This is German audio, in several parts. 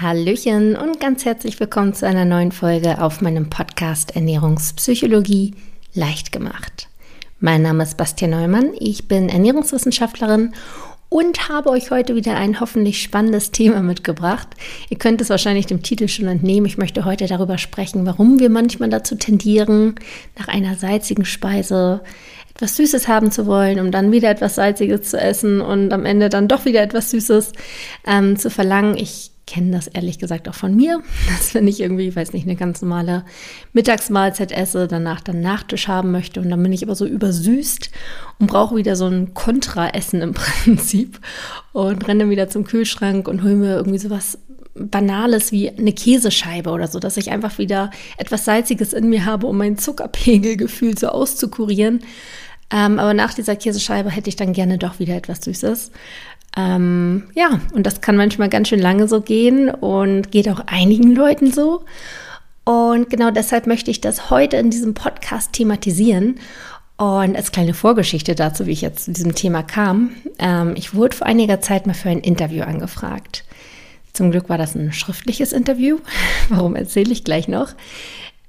Hallöchen und ganz herzlich willkommen zu einer neuen Folge auf meinem Podcast Ernährungspsychologie leicht gemacht. Mein Name ist Bastian Neumann, ich bin Ernährungswissenschaftlerin und habe euch heute wieder ein hoffentlich spannendes Thema mitgebracht. Ihr könnt es wahrscheinlich dem Titel schon entnehmen. Ich möchte heute darüber sprechen, warum wir manchmal dazu tendieren, nach einer salzigen Speise etwas Süßes haben zu wollen, um dann wieder etwas Salziges zu essen und am Ende dann doch wieder etwas Süßes ähm, zu verlangen. Ich kenne das ehrlich gesagt auch von mir, dass wenn ich irgendwie, weiß nicht, eine ganz normale Mittagsmahlzeit esse, danach dann Nachtisch haben möchte und dann bin ich aber so übersüßt und brauche wieder so ein Kontraessen im Prinzip und renne wieder zum Kühlschrank und hole mir irgendwie sowas Banales wie eine Käsescheibe oder so, dass ich einfach wieder etwas Salziges in mir habe, um mein Zuckerpegelgefühl so auszukurieren. Ähm, aber nach dieser Käsescheibe hätte ich dann gerne doch wieder etwas Süßes. Ähm, ja, und das kann manchmal ganz schön lange so gehen und geht auch einigen Leuten so. Und genau deshalb möchte ich das heute in diesem Podcast thematisieren. Und als kleine Vorgeschichte dazu, wie ich jetzt zu diesem Thema kam, ähm, ich wurde vor einiger Zeit mal für ein Interview angefragt. Zum Glück war das ein schriftliches Interview. Warum erzähle ich gleich noch?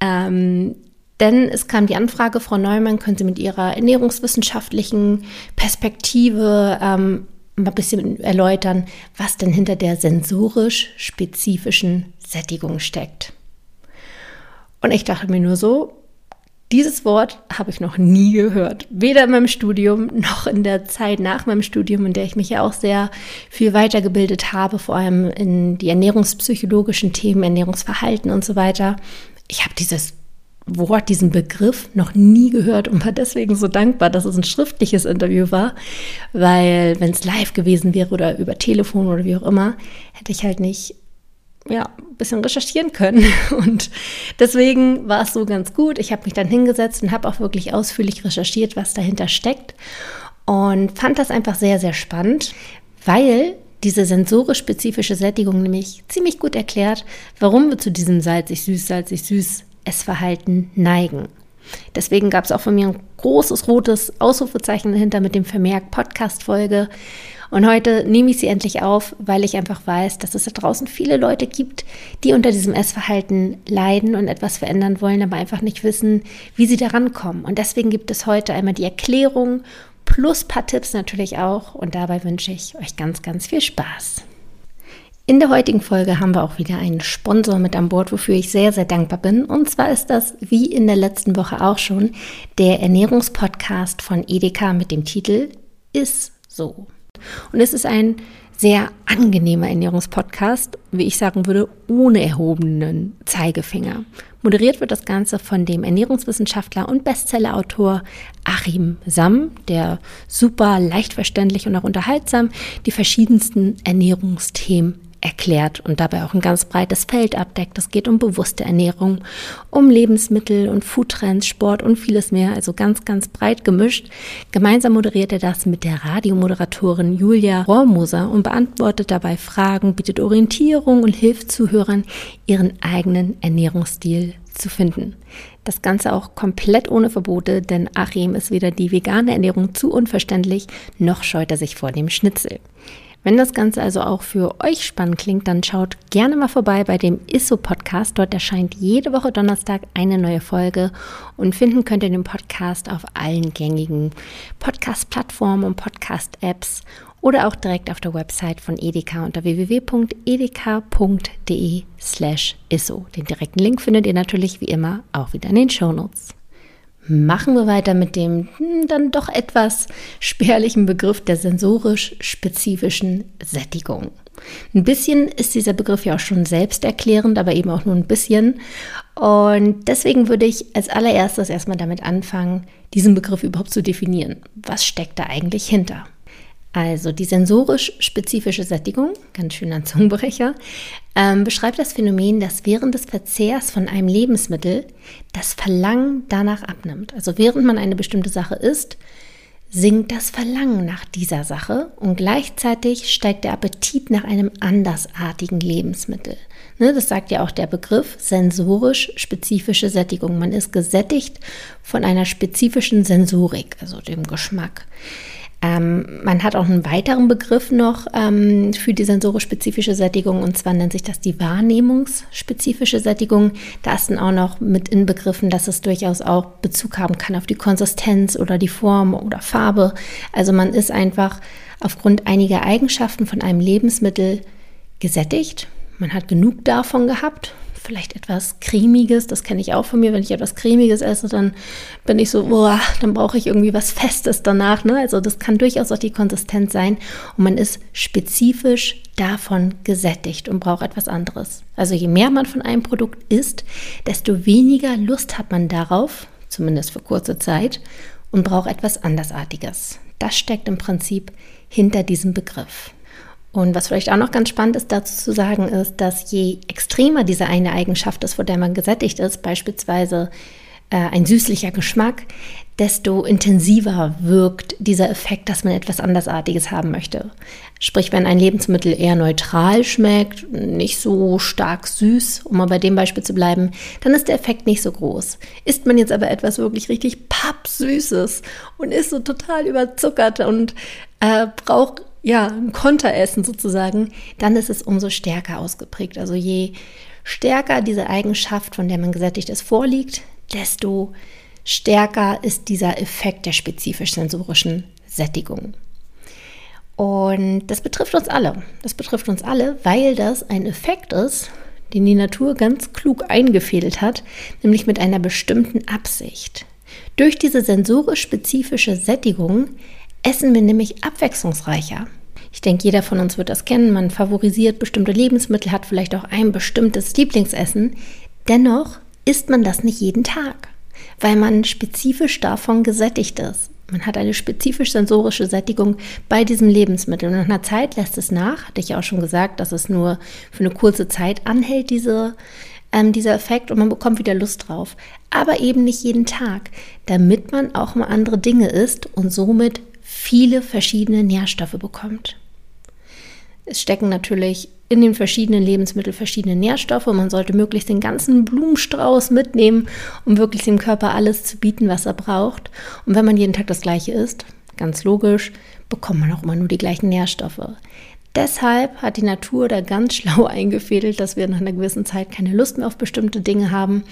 Ähm, denn es kam die Anfrage, Frau Neumann, können Sie mit Ihrer ernährungswissenschaftlichen Perspektive ähm, mal ein bisschen erläutern, was denn hinter der sensorisch spezifischen Sättigung steckt. Und ich dachte mir nur so, dieses Wort habe ich noch nie gehört. Weder in meinem Studium noch in der Zeit nach meinem Studium, in der ich mich ja auch sehr viel weitergebildet habe, vor allem in die ernährungspsychologischen Themen, Ernährungsverhalten und so weiter. Ich habe dieses Wort, diesen Begriff noch nie gehört und war deswegen so dankbar, dass es ein schriftliches Interview war, weil wenn es live gewesen wäre oder über Telefon oder wie auch immer, hätte ich halt nicht ja, ein bisschen recherchieren können. Und deswegen war es so ganz gut. Ich habe mich dann hingesetzt und habe auch wirklich ausführlich recherchiert, was dahinter steckt. Und fand das einfach sehr, sehr spannend, weil diese sensorisch-spezifische Sättigung nämlich ziemlich gut erklärt, warum wir zu diesem salzig-süß, salzig-süß Essverhalten neigen. Deswegen gab es auch von mir ein großes rotes Ausrufezeichen dahinter mit dem Vermerk Podcast-Folge. Und heute nehme ich sie endlich auf, weil ich einfach weiß, dass es da draußen viele Leute gibt, die unter diesem Essverhalten leiden und etwas verändern wollen, aber einfach nicht wissen, wie sie daran kommen. Und deswegen gibt es heute einmal die Erklärung plus ein paar Tipps natürlich auch. Und dabei wünsche ich euch ganz, ganz viel Spaß. In der heutigen Folge haben wir auch wieder einen Sponsor mit an Bord, wofür ich sehr, sehr dankbar bin. Und zwar ist das, wie in der letzten Woche auch schon, der Ernährungspodcast von Edeka mit dem Titel Ist so. Und es ist ein sehr angenehmer Ernährungspodcast, wie ich sagen würde, ohne erhobenen Zeigefinger. Moderiert wird das Ganze von dem Ernährungswissenschaftler und Bestsellerautor Achim Sam, der super leicht verständlich und auch unterhaltsam die verschiedensten Ernährungsthemen erklärt und dabei auch ein ganz breites Feld abdeckt. Es geht um bewusste Ernährung, um Lebensmittel und Foodtrends, Sport und vieles mehr, also ganz, ganz breit gemischt. Gemeinsam moderiert er das mit der Radiomoderatorin Julia Rohrmoser und beantwortet dabei Fragen, bietet Orientierung und hilft Zuhörern, ihren eigenen Ernährungsstil zu finden. Das Ganze auch komplett ohne Verbote, denn Achim ist weder die vegane Ernährung zu unverständlich, noch scheut er sich vor dem Schnitzel. Wenn das Ganze also auch für euch spannend klingt, dann schaut gerne mal vorbei bei dem ISSO Podcast. Dort erscheint jede Woche Donnerstag eine neue Folge und finden könnt ihr den Podcast auf allen gängigen Podcast-Plattformen und Podcast-Apps oder auch direkt auf der Website von Edeka unter www.edeka.de slash isso. Den direkten Link findet ihr natürlich wie immer auch wieder in den Shownotes. Machen wir weiter mit dem hm, dann doch etwas spärlichen Begriff der sensorisch spezifischen Sättigung. Ein bisschen ist dieser Begriff ja auch schon selbsterklärend, aber eben auch nur ein bisschen. Und deswegen würde ich als allererstes erstmal damit anfangen, diesen Begriff überhaupt zu definieren. Was steckt da eigentlich hinter? Also die sensorisch spezifische Sättigung, ganz schön ein Zungenbrecher, ähm, beschreibt das Phänomen, dass während des Verzehrs von einem Lebensmittel das Verlangen danach abnimmt. Also während man eine bestimmte Sache isst, sinkt das Verlangen nach dieser Sache und gleichzeitig steigt der Appetit nach einem andersartigen Lebensmittel. Ne, das sagt ja auch der Begriff sensorisch spezifische Sättigung. Man ist gesättigt von einer spezifischen Sensorik, also dem Geschmack. Ähm, man hat auch einen weiteren Begriff noch ähm, für die sensorisch-spezifische Sättigung und zwar nennt sich das die wahrnehmungsspezifische Sättigung. Da ist dann auch noch mit inbegriffen, dass es durchaus auch Bezug haben kann auf die Konsistenz oder die Form oder Farbe. Also man ist einfach aufgrund einiger Eigenschaften von einem Lebensmittel gesättigt. Man hat genug davon gehabt vielleicht etwas cremiges, das kenne ich auch von mir, wenn ich etwas cremiges esse, dann bin ich so, boah, dann brauche ich irgendwie was Festes danach. Ne? Also das kann durchaus auch die Konsistenz sein und man ist spezifisch davon gesättigt und braucht etwas anderes. Also je mehr man von einem Produkt isst, desto weniger Lust hat man darauf, zumindest für kurze Zeit, und braucht etwas andersartiges. Das steckt im Prinzip hinter diesem Begriff. Und was vielleicht auch noch ganz spannend ist dazu zu sagen, ist, dass je extremer diese eine Eigenschaft ist, vor der man gesättigt ist, beispielsweise äh, ein süßlicher Geschmack, desto intensiver wirkt dieser Effekt, dass man etwas andersartiges haben möchte. Sprich, wenn ein Lebensmittel eher neutral schmeckt, nicht so stark süß, um mal bei dem Beispiel zu bleiben, dann ist der Effekt nicht so groß. Isst man jetzt aber etwas wirklich richtig pappsüßes und ist so total überzuckert und äh, braucht ja, ein Konteressen sozusagen, dann ist es umso stärker ausgeprägt. Also je stärker diese Eigenschaft, von der man gesättigt ist, vorliegt, desto stärker ist dieser Effekt der spezifisch sensorischen Sättigung. Und das betrifft uns alle. Das betrifft uns alle, weil das ein Effekt ist, den die Natur ganz klug eingefädelt hat, nämlich mit einer bestimmten Absicht. Durch diese sensorisch spezifische Sättigung essen wir nämlich abwechslungsreicher. Ich denke, jeder von uns wird das kennen. Man favorisiert bestimmte Lebensmittel, hat vielleicht auch ein bestimmtes Lieblingsessen. Dennoch isst man das nicht jeden Tag, weil man spezifisch davon gesättigt ist. Man hat eine spezifisch sensorische Sättigung bei diesem Lebensmittel. Und nach einer Zeit lässt es nach, hatte ich ja auch schon gesagt, dass es nur für eine kurze Zeit anhält, diese, ähm, dieser Effekt, und man bekommt wieder Lust drauf. Aber eben nicht jeden Tag, damit man auch mal andere Dinge isst und somit viele verschiedene Nährstoffe bekommt. Es stecken natürlich in den verschiedenen Lebensmitteln verschiedene Nährstoffe. Man sollte möglichst den ganzen Blumenstrauß mitnehmen, um wirklich dem Körper alles zu bieten, was er braucht. Und wenn man jeden Tag das gleiche isst, ganz logisch, bekommt man auch immer nur die gleichen Nährstoffe. Deshalb hat die Natur da ganz schlau eingefädelt, dass wir nach einer gewissen Zeit keine Lust mehr auf bestimmte Dinge haben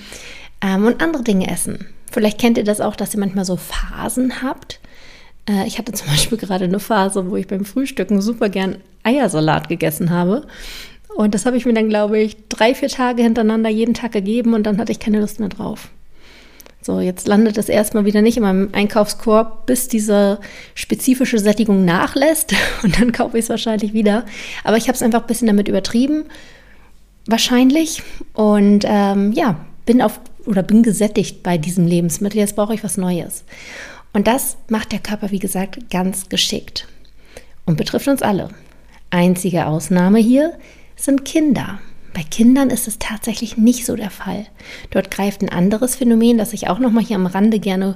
ähm, und andere Dinge essen. Vielleicht kennt ihr das auch, dass ihr manchmal so Phasen habt. Äh, ich hatte zum Beispiel gerade eine Phase, wo ich beim Frühstücken super gern Eiersalat gegessen habe. Und das habe ich mir dann, glaube ich, drei, vier Tage hintereinander jeden Tag gegeben und dann hatte ich keine Lust mehr drauf. So, jetzt landet es erstmal wieder nicht in meinem Einkaufskorb, bis diese spezifische Sättigung nachlässt und dann kaufe ich es wahrscheinlich wieder. Aber ich habe es einfach ein bisschen damit übertrieben, wahrscheinlich. Und ähm, ja, bin auf oder bin gesättigt bei diesem Lebensmittel. Jetzt brauche ich was Neues. Und das macht der Körper, wie gesagt, ganz geschickt und betrifft uns alle. Einzige Ausnahme hier sind Kinder. Bei Kindern ist es tatsächlich nicht so der Fall. Dort greift ein anderes Phänomen, das ich auch noch mal hier am Rande gerne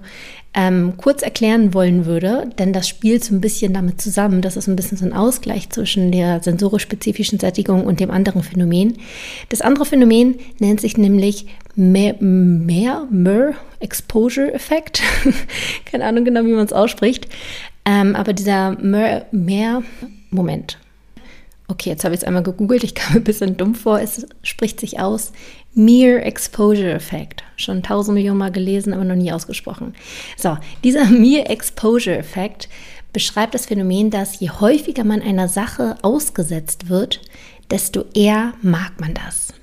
ähm, kurz erklären wollen würde, denn das spielt so ein bisschen damit zusammen. Das ist ein bisschen so ein Ausgleich zwischen der sensorisch-spezifischen Sättigung und dem anderen Phänomen. Das andere Phänomen nennt sich nämlich mehr, mehr, mehr Exposure Effekt. Keine Ahnung genau, wie man es ausspricht. Ähm, aber dieser mehr, mehr, Moment. Okay, jetzt habe ich es einmal gegoogelt. Ich kam ein bisschen dumm vor. Es spricht sich aus. Mere Exposure Effect. Schon tausend Millionen Mal gelesen, aber noch nie ausgesprochen. So, dieser Mere Exposure Effekt beschreibt das Phänomen, dass je häufiger man einer Sache ausgesetzt wird, desto eher mag man das.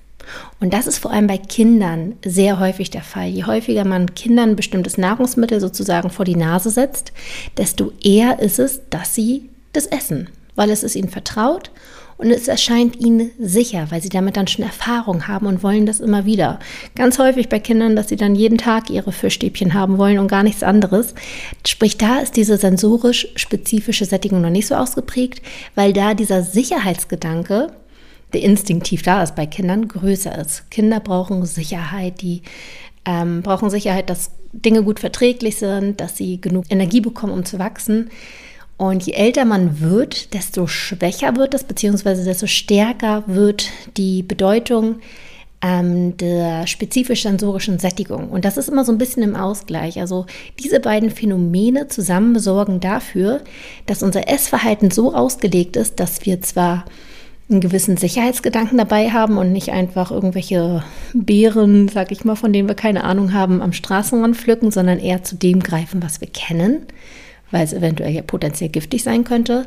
Und das ist vor allem bei Kindern sehr häufig der Fall. Je häufiger man Kindern bestimmtes Nahrungsmittel sozusagen vor die Nase setzt, desto eher ist es, dass sie das essen, weil es ist ihnen vertraut und es erscheint ihnen sicher, weil sie damit dann schon Erfahrung haben und wollen das immer wieder. Ganz häufig bei Kindern, dass sie dann jeden Tag ihre Fischstäbchen haben wollen und gar nichts anderes. Sprich, da ist diese sensorisch spezifische Sättigung noch nicht so ausgeprägt, weil da dieser Sicherheitsgedanke der instinktiv da ist bei Kindern, größer ist. Kinder brauchen Sicherheit, die ähm, brauchen Sicherheit, dass Dinge gut verträglich sind, dass sie genug Energie bekommen, um zu wachsen. Und je älter man wird, desto schwächer wird es, beziehungsweise desto stärker wird die Bedeutung ähm, der spezifisch sensorischen Sättigung. Und das ist immer so ein bisschen im Ausgleich. Also diese beiden Phänomene zusammen sorgen dafür, dass unser Essverhalten so ausgelegt ist, dass wir zwar einen gewissen Sicherheitsgedanken dabei haben und nicht einfach irgendwelche Beeren, sag ich mal, von denen wir keine Ahnung haben, am Straßenrand pflücken, sondern eher zu dem greifen, was wir kennen, weil es eventuell ja potenziell giftig sein könnte,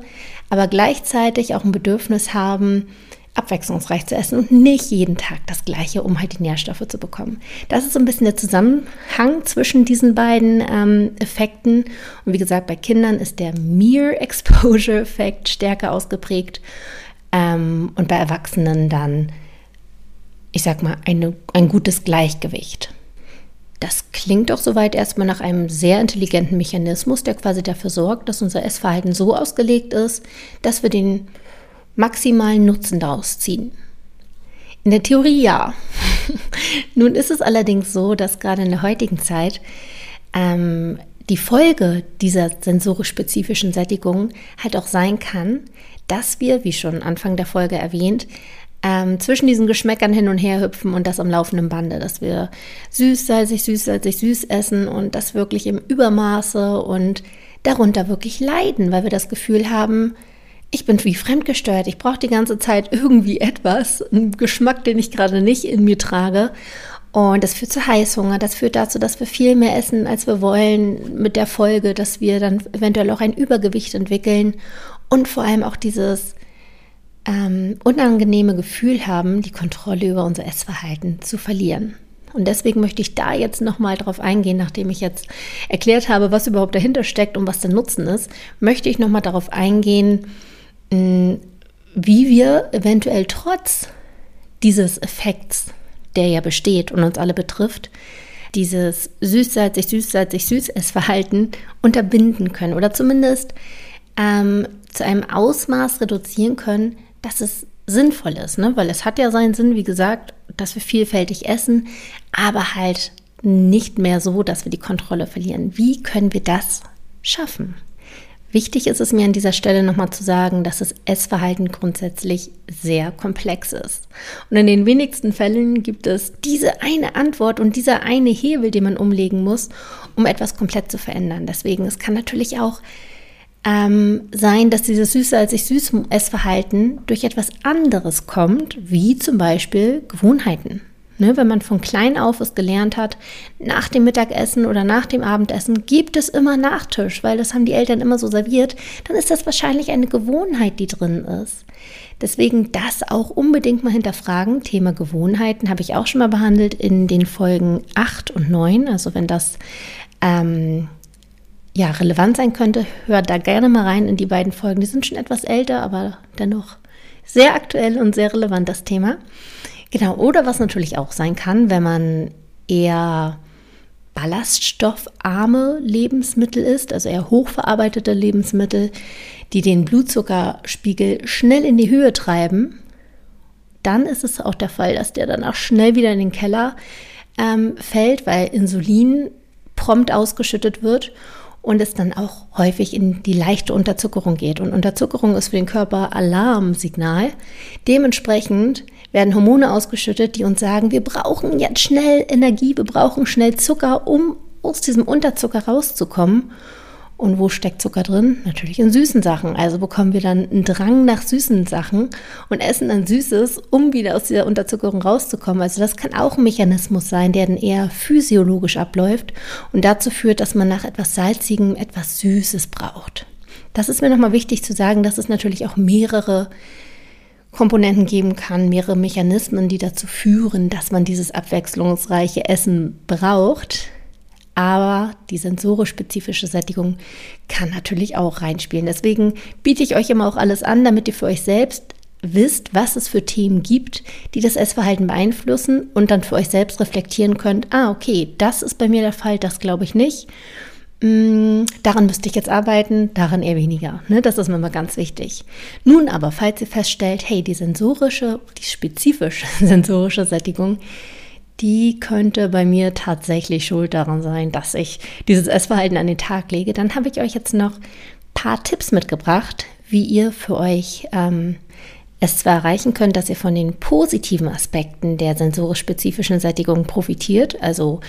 aber gleichzeitig auch ein Bedürfnis haben, abwechslungsreich zu essen und nicht jeden Tag das Gleiche, um halt die Nährstoffe zu bekommen. Das ist so ein bisschen der Zusammenhang zwischen diesen beiden ähm, Effekten. Und wie gesagt, bei Kindern ist der Mere Exposure Effekt stärker ausgeprägt ähm, und bei Erwachsenen dann, ich sag mal, eine, ein gutes Gleichgewicht. Das klingt doch soweit erstmal nach einem sehr intelligenten Mechanismus, der quasi dafür sorgt, dass unser Essverhalten so ausgelegt ist, dass wir den maximalen Nutzen daraus ziehen. In der Theorie ja. Nun ist es allerdings so, dass gerade in der heutigen Zeit ähm, die Folge dieser sensorisch spezifischen Sättigung halt auch sein kann, dass wir, wie schon Anfang der Folge erwähnt, ähm, zwischen diesen Geschmäckern hin und her hüpfen und das am laufenden Bande, dass wir süß, salzig, süß, salzig, süß essen und das wirklich im Übermaße und darunter wirklich leiden, weil wir das Gefühl haben, ich bin wie fremdgesteuert, ich brauche die ganze Zeit irgendwie etwas, einen Geschmack, den ich gerade nicht in mir trage. Und das führt zu Heißhunger, das führt dazu, dass wir viel mehr essen, als wir wollen, mit der Folge, dass wir dann eventuell auch ein Übergewicht entwickeln und vor allem auch dieses ähm, unangenehme Gefühl haben, die Kontrolle über unser Essverhalten zu verlieren. Und deswegen möchte ich da jetzt nochmal drauf eingehen, nachdem ich jetzt erklärt habe, was überhaupt dahinter steckt und was der Nutzen ist, möchte ich nochmal darauf eingehen, wie wir eventuell trotz dieses Effekts, der ja besteht und uns alle betrifft, dieses süßsalzig, süßsalzig, süß Essverhalten unterbinden können oder zumindest ähm, zu einem Ausmaß reduzieren können, dass es sinnvoll ist, ne? weil es hat ja seinen Sinn, wie gesagt, dass wir vielfältig essen, aber halt nicht mehr so, dass wir die Kontrolle verlieren. Wie können wir das schaffen? Wichtig ist es mir an dieser Stelle nochmal zu sagen, dass das Essverhalten grundsätzlich sehr komplex ist. Und in den wenigsten Fällen gibt es diese eine Antwort und dieser eine Hebel, den man umlegen muss, um etwas komplett zu verändern. Deswegen, es kann natürlich auch ähm, sein, dass dieses süße als ich süß Essverhalten durch etwas anderes kommt, wie zum Beispiel Gewohnheiten. Ne, wenn man von klein auf es gelernt hat, nach dem Mittagessen oder nach dem Abendessen gibt es immer Nachtisch, weil das haben die Eltern immer so serviert, dann ist das wahrscheinlich eine Gewohnheit, die drin ist. Deswegen das auch unbedingt mal hinterfragen. Thema Gewohnheiten habe ich auch schon mal behandelt in den Folgen 8 und 9. Also wenn das ähm, ja, relevant sein könnte, hört da gerne mal rein in die beiden Folgen. Die sind schon etwas älter, aber dennoch sehr aktuell und sehr relevant, das Thema. Genau, oder was natürlich auch sein kann, wenn man eher ballaststoffarme Lebensmittel isst, also eher hochverarbeitete Lebensmittel, die den Blutzuckerspiegel schnell in die Höhe treiben, dann ist es auch der Fall, dass der dann auch schnell wieder in den Keller ähm, fällt, weil Insulin prompt ausgeschüttet wird und es dann auch häufig in die leichte Unterzuckerung geht. Und Unterzuckerung ist für den Körper Alarmsignal. Dementsprechend werden Hormone ausgeschüttet, die uns sagen, wir brauchen jetzt schnell Energie, wir brauchen schnell Zucker, um aus diesem Unterzucker rauszukommen. Und wo steckt Zucker drin? Natürlich in süßen Sachen. Also bekommen wir dann einen Drang nach süßen Sachen und essen dann Süßes, um wieder aus dieser Unterzuckerung rauszukommen. Also das kann auch ein Mechanismus sein, der dann eher physiologisch abläuft und dazu führt, dass man nach etwas Salzigem etwas Süßes braucht. Das ist mir nochmal wichtig zu sagen, dass es natürlich auch mehrere Komponenten geben kann, mehrere Mechanismen, die dazu führen, dass man dieses abwechslungsreiche Essen braucht. Aber die sensorisch-spezifische Sättigung kann natürlich auch reinspielen. Deswegen biete ich euch immer auch alles an, damit ihr für euch selbst wisst, was es für Themen gibt, die das Essverhalten beeinflussen und dann für euch selbst reflektieren könnt, ah, okay, das ist bei mir der Fall, das glaube ich nicht. Hm, daran müsste ich jetzt arbeiten, daran eher weniger. Ne? Das ist mir mal ganz wichtig. Nun aber, falls ihr feststellt, hey, die sensorische, die spezifische sensorische Sättigung, die könnte bei mir tatsächlich schuld daran sein, dass ich dieses Essverhalten an den Tag lege, dann habe ich euch jetzt noch ein paar Tipps mitgebracht, wie ihr für euch ähm, es zwar erreichen könnt, dass ihr von den positiven Aspekten der sensorisch-spezifischen Sättigung profitiert, also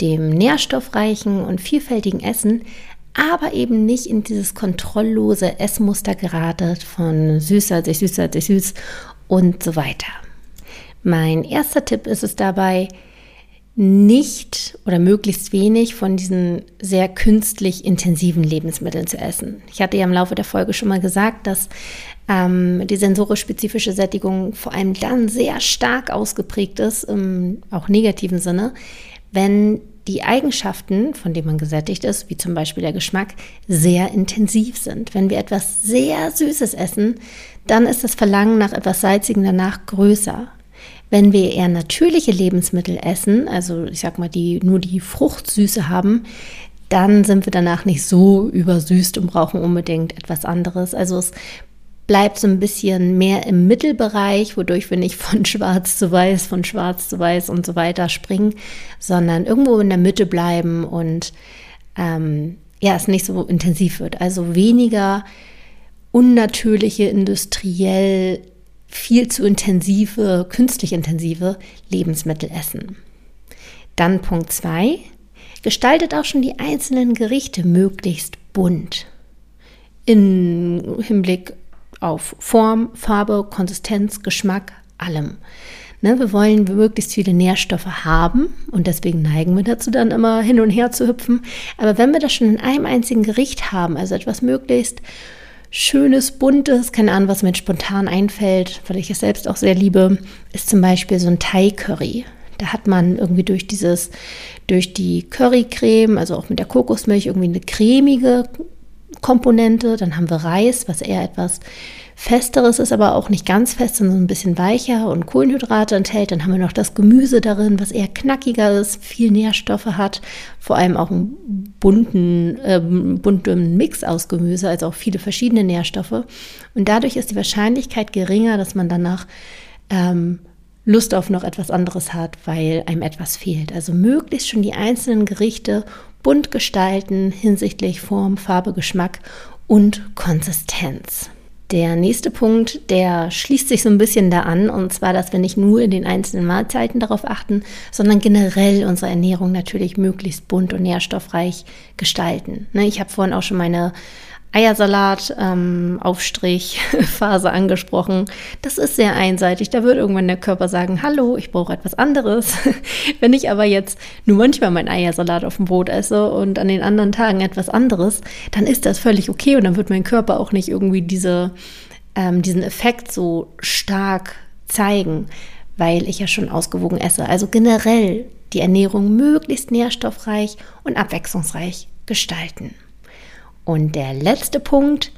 dem nährstoffreichen und vielfältigen Essen, aber eben nicht in dieses kontrolllose Essmuster geratet von süßer, sich süßer, sich süß und so weiter. Mein erster Tipp ist es dabei, nicht oder möglichst wenig von diesen sehr künstlich intensiven Lebensmitteln zu essen. Ich hatte ja im Laufe der Folge schon mal gesagt, dass ähm, die sensorisch-spezifische Sättigung vor allem dann sehr stark ausgeprägt ist, im auch negativen Sinne, wenn die Eigenschaften, von denen man gesättigt ist, wie zum Beispiel der Geschmack, sehr intensiv sind. Wenn wir etwas sehr Süßes essen, dann ist das Verlangen nach etwas Salzigem danach größer. Wenn wir eher natürliche Lebensmittel essen, also ich sag mal, die nur die Fruchtsüße haben, dann sind wir danach nicht so übersüßt und brauchen unbedingt etwas anderes. Also es bleibt so ein bisschen mehr im Mittelbereich, wodurch wir nicht von schwarz zu weiß, von schwarz zu weiß und so weiter springen, sondern irgendwo in der Mitte bleiben und ähm, ja, es nicht so intensiv wird. Also weniger unnatürliche, industriell viel zu intensive, künstlich intensive Lebensmittel essen. Dann Punkt 2. Gestaltet auch schon die einzelnen Gerichte möglichst bunt. Im Hinblick auf Form, Farbe, Konsistenz, Geschmack, allem. Ne, wir wollen möglichst viele Nährstoffe haben und deswegen neigen wir dazu dann immer hin und her zu hüpfen. Aber wenn wir das schon in einem einzigen Gericht haben, also etwas möglichst Schönes, Buntes, keine Ahnung, was mir spontan einfällt, weil ich es selbst auch sehr liebe, ist zum Beispiel so ein Thai-Curry. Da hat man irgendwie durch dieses, durch die Currycreme, also auch mit der Kokosmilch, irgendwie eine cremige Komponente. Dann haben wir Reis, was eher etwas Festeres ist, aber auch nicht ganz fest, sondern ein bisschen weicher und Kohlenhydrate enthält. Dann haben wir noch das Gemüse darin, was eher knackiger ist, viel Nährstoffe hat, vor allem auch einen bunten, äh, bunten Mix aus Gemüse, also auch viele verschiedene Nährstoffe. Und dadurch ist die Wahrscheinlichkeit geringer, dass man danach ähm, Lust auf noch etwas anderes hat, weil einem etwas fehlt. Also möglichst schon die einzelnen Gerichte bunt gestalten hinsichtlich Form, Farbe, Geschmack und Konsistenz. Der nächste Punkt, der schließt sich so ein bisschen da an, und zwar, dass wir nicht nur in den einzelnen Mahlzeiten darauf achten, sondern generell unsere Ernährung natürlich möglichst bunt und nährstoffreich gestalten. Ne, ich habe vorhin auch schon meine Eiersalat, ähm, Aufstrich, Phase angesprochen. Das ist sehr einseitig. Da wird irgendwann der Körper sagen, hallo, ich brauche etwas anderes. Wenn ich aber jetzt nur manchmal meinen Eiersalat auf dem Brot esse und an den anderen Tagen etwas anderes, dann ist das völlig okay und dann wird mein Körper auch nicht irgendwie diese, ähm, diesen Effekt so stark zeigen, weil ich ja schon ausgewogen esse. Also generell die Ernährung möglichst nährstoffreich und abwechslungsreich gestalten. Und der letzte Punkt,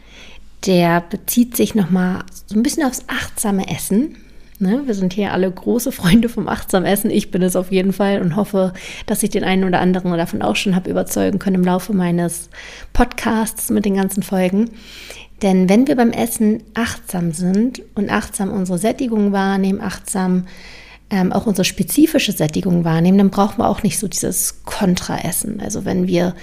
der bezieht sich nochmal so ein bisschen aufs achtsame Essen. Ne, wir sind hier alle große Freunde vom achtsamen Essen. Ich bin es auf jeden Fall und hoffe, dass ich den einen oder anderen davon auch schon habe überzeugen können im Laufe meines Podcasts mit den ganzen Folgen. Denn wenn wir beim Essen achtsam sind und achtsam unsere Sättigung wahrnehmen, achtsam ähm, auch unsere spezifische Sättigung wahrnehmen, dann brauchen wir auch nicht so dieses Kontraessen. Also wenn wir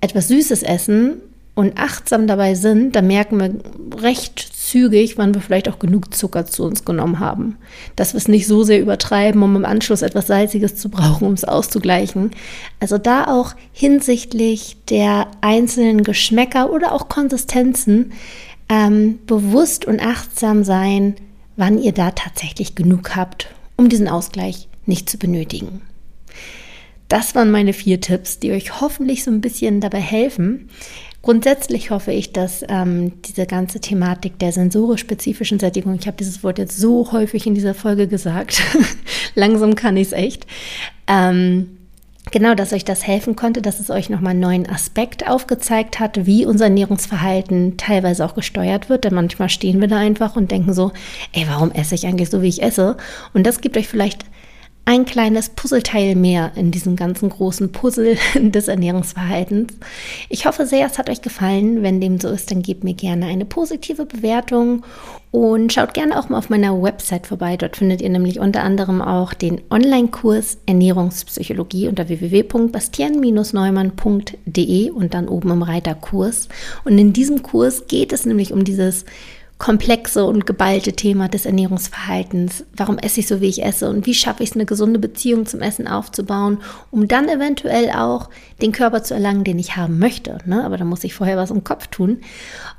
etwas Süßes essen und achtsam dabei sind, dann merken wir recht zügig, wann wir vielleicht auch genug Zucker zu uns genommen haben. Dass wir es nicht so sehr übertreiben, um im Anschluss etwas Salziges zu brauchen, um es auszugleichen. Also da auch hinsichtlich der einzelnen Geschmäcker oder auch Konsistenzen ähm, bewusst und achtsam sein, wann ihr da tatsächlich genug habt, um diesen Ausgleich nicht zu benötigen. Das waren meine vier Tipps, die euch hoffentlich so ein bisschen dabei helfen. Grundsätzlich hoffe ich, dass ähm, diese ganze Thematik der sensorisch-spezifischen Sättigung, ich habe dieses Wort jetzt so häufig in dieser Folge gesagt, langsam kann ich es echt, ähm, genau, dass euch das helfen konnte, dass es euch nochmal einen neuen Aspekt aufgezeigt hat, wie unser Ernährungsverhalten teilweise auch gesteuert wird. Denn manchmal stehen wir da einfach und denken so, ey, warum esse ich eigentlich so, wie ich esse? Und das gibt euch vielleicht ein kleines Puzzleteil mehr in diesem ganzen großen Puzzle des Ernährungsverhaltens. Ich hoffe sehr, es hat euch gefallen. Wenn dem so ist, dann gebt mir gerne eine positive Bewertung und schaut gerne auch mal auf meiner Website vorbei. Dort findet ihr nämlich unter anderem auch den Online-Kurs Ernährungspsychologie unter www.bastian-neumann.de und dann oben im Reiter Kurs. Und in diesem Kurs geht es nämlich um dieses komplexe und geballte Thema des Ernährungsverhaltens. Warum esse ich so, wie ich esse und wie schaffe ich es, eine gesunde Beziehung zum Essen aufzubauen, um dann eventuell auch den Körper zu erlangen, den ich haben möchte. Ne? Aber da muss ich vorher was im Kopf tun.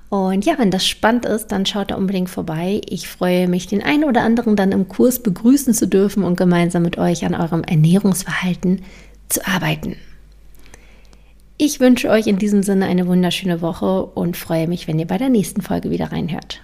Und ja, wenn das spannend ist, dann schaut da unbedingt vorbei. Ich freue mich, den einen oder anderen dann im Kurs begrüßen zu dürfen und gemeinsam mit euch an eurem Ernährungsverhalten zu arbeiten. Ich wünsche euch in diesem Sinne eine wunderschöne Woche und freue mich, wenn ihr bei der nächsten Folge wieder reinhört.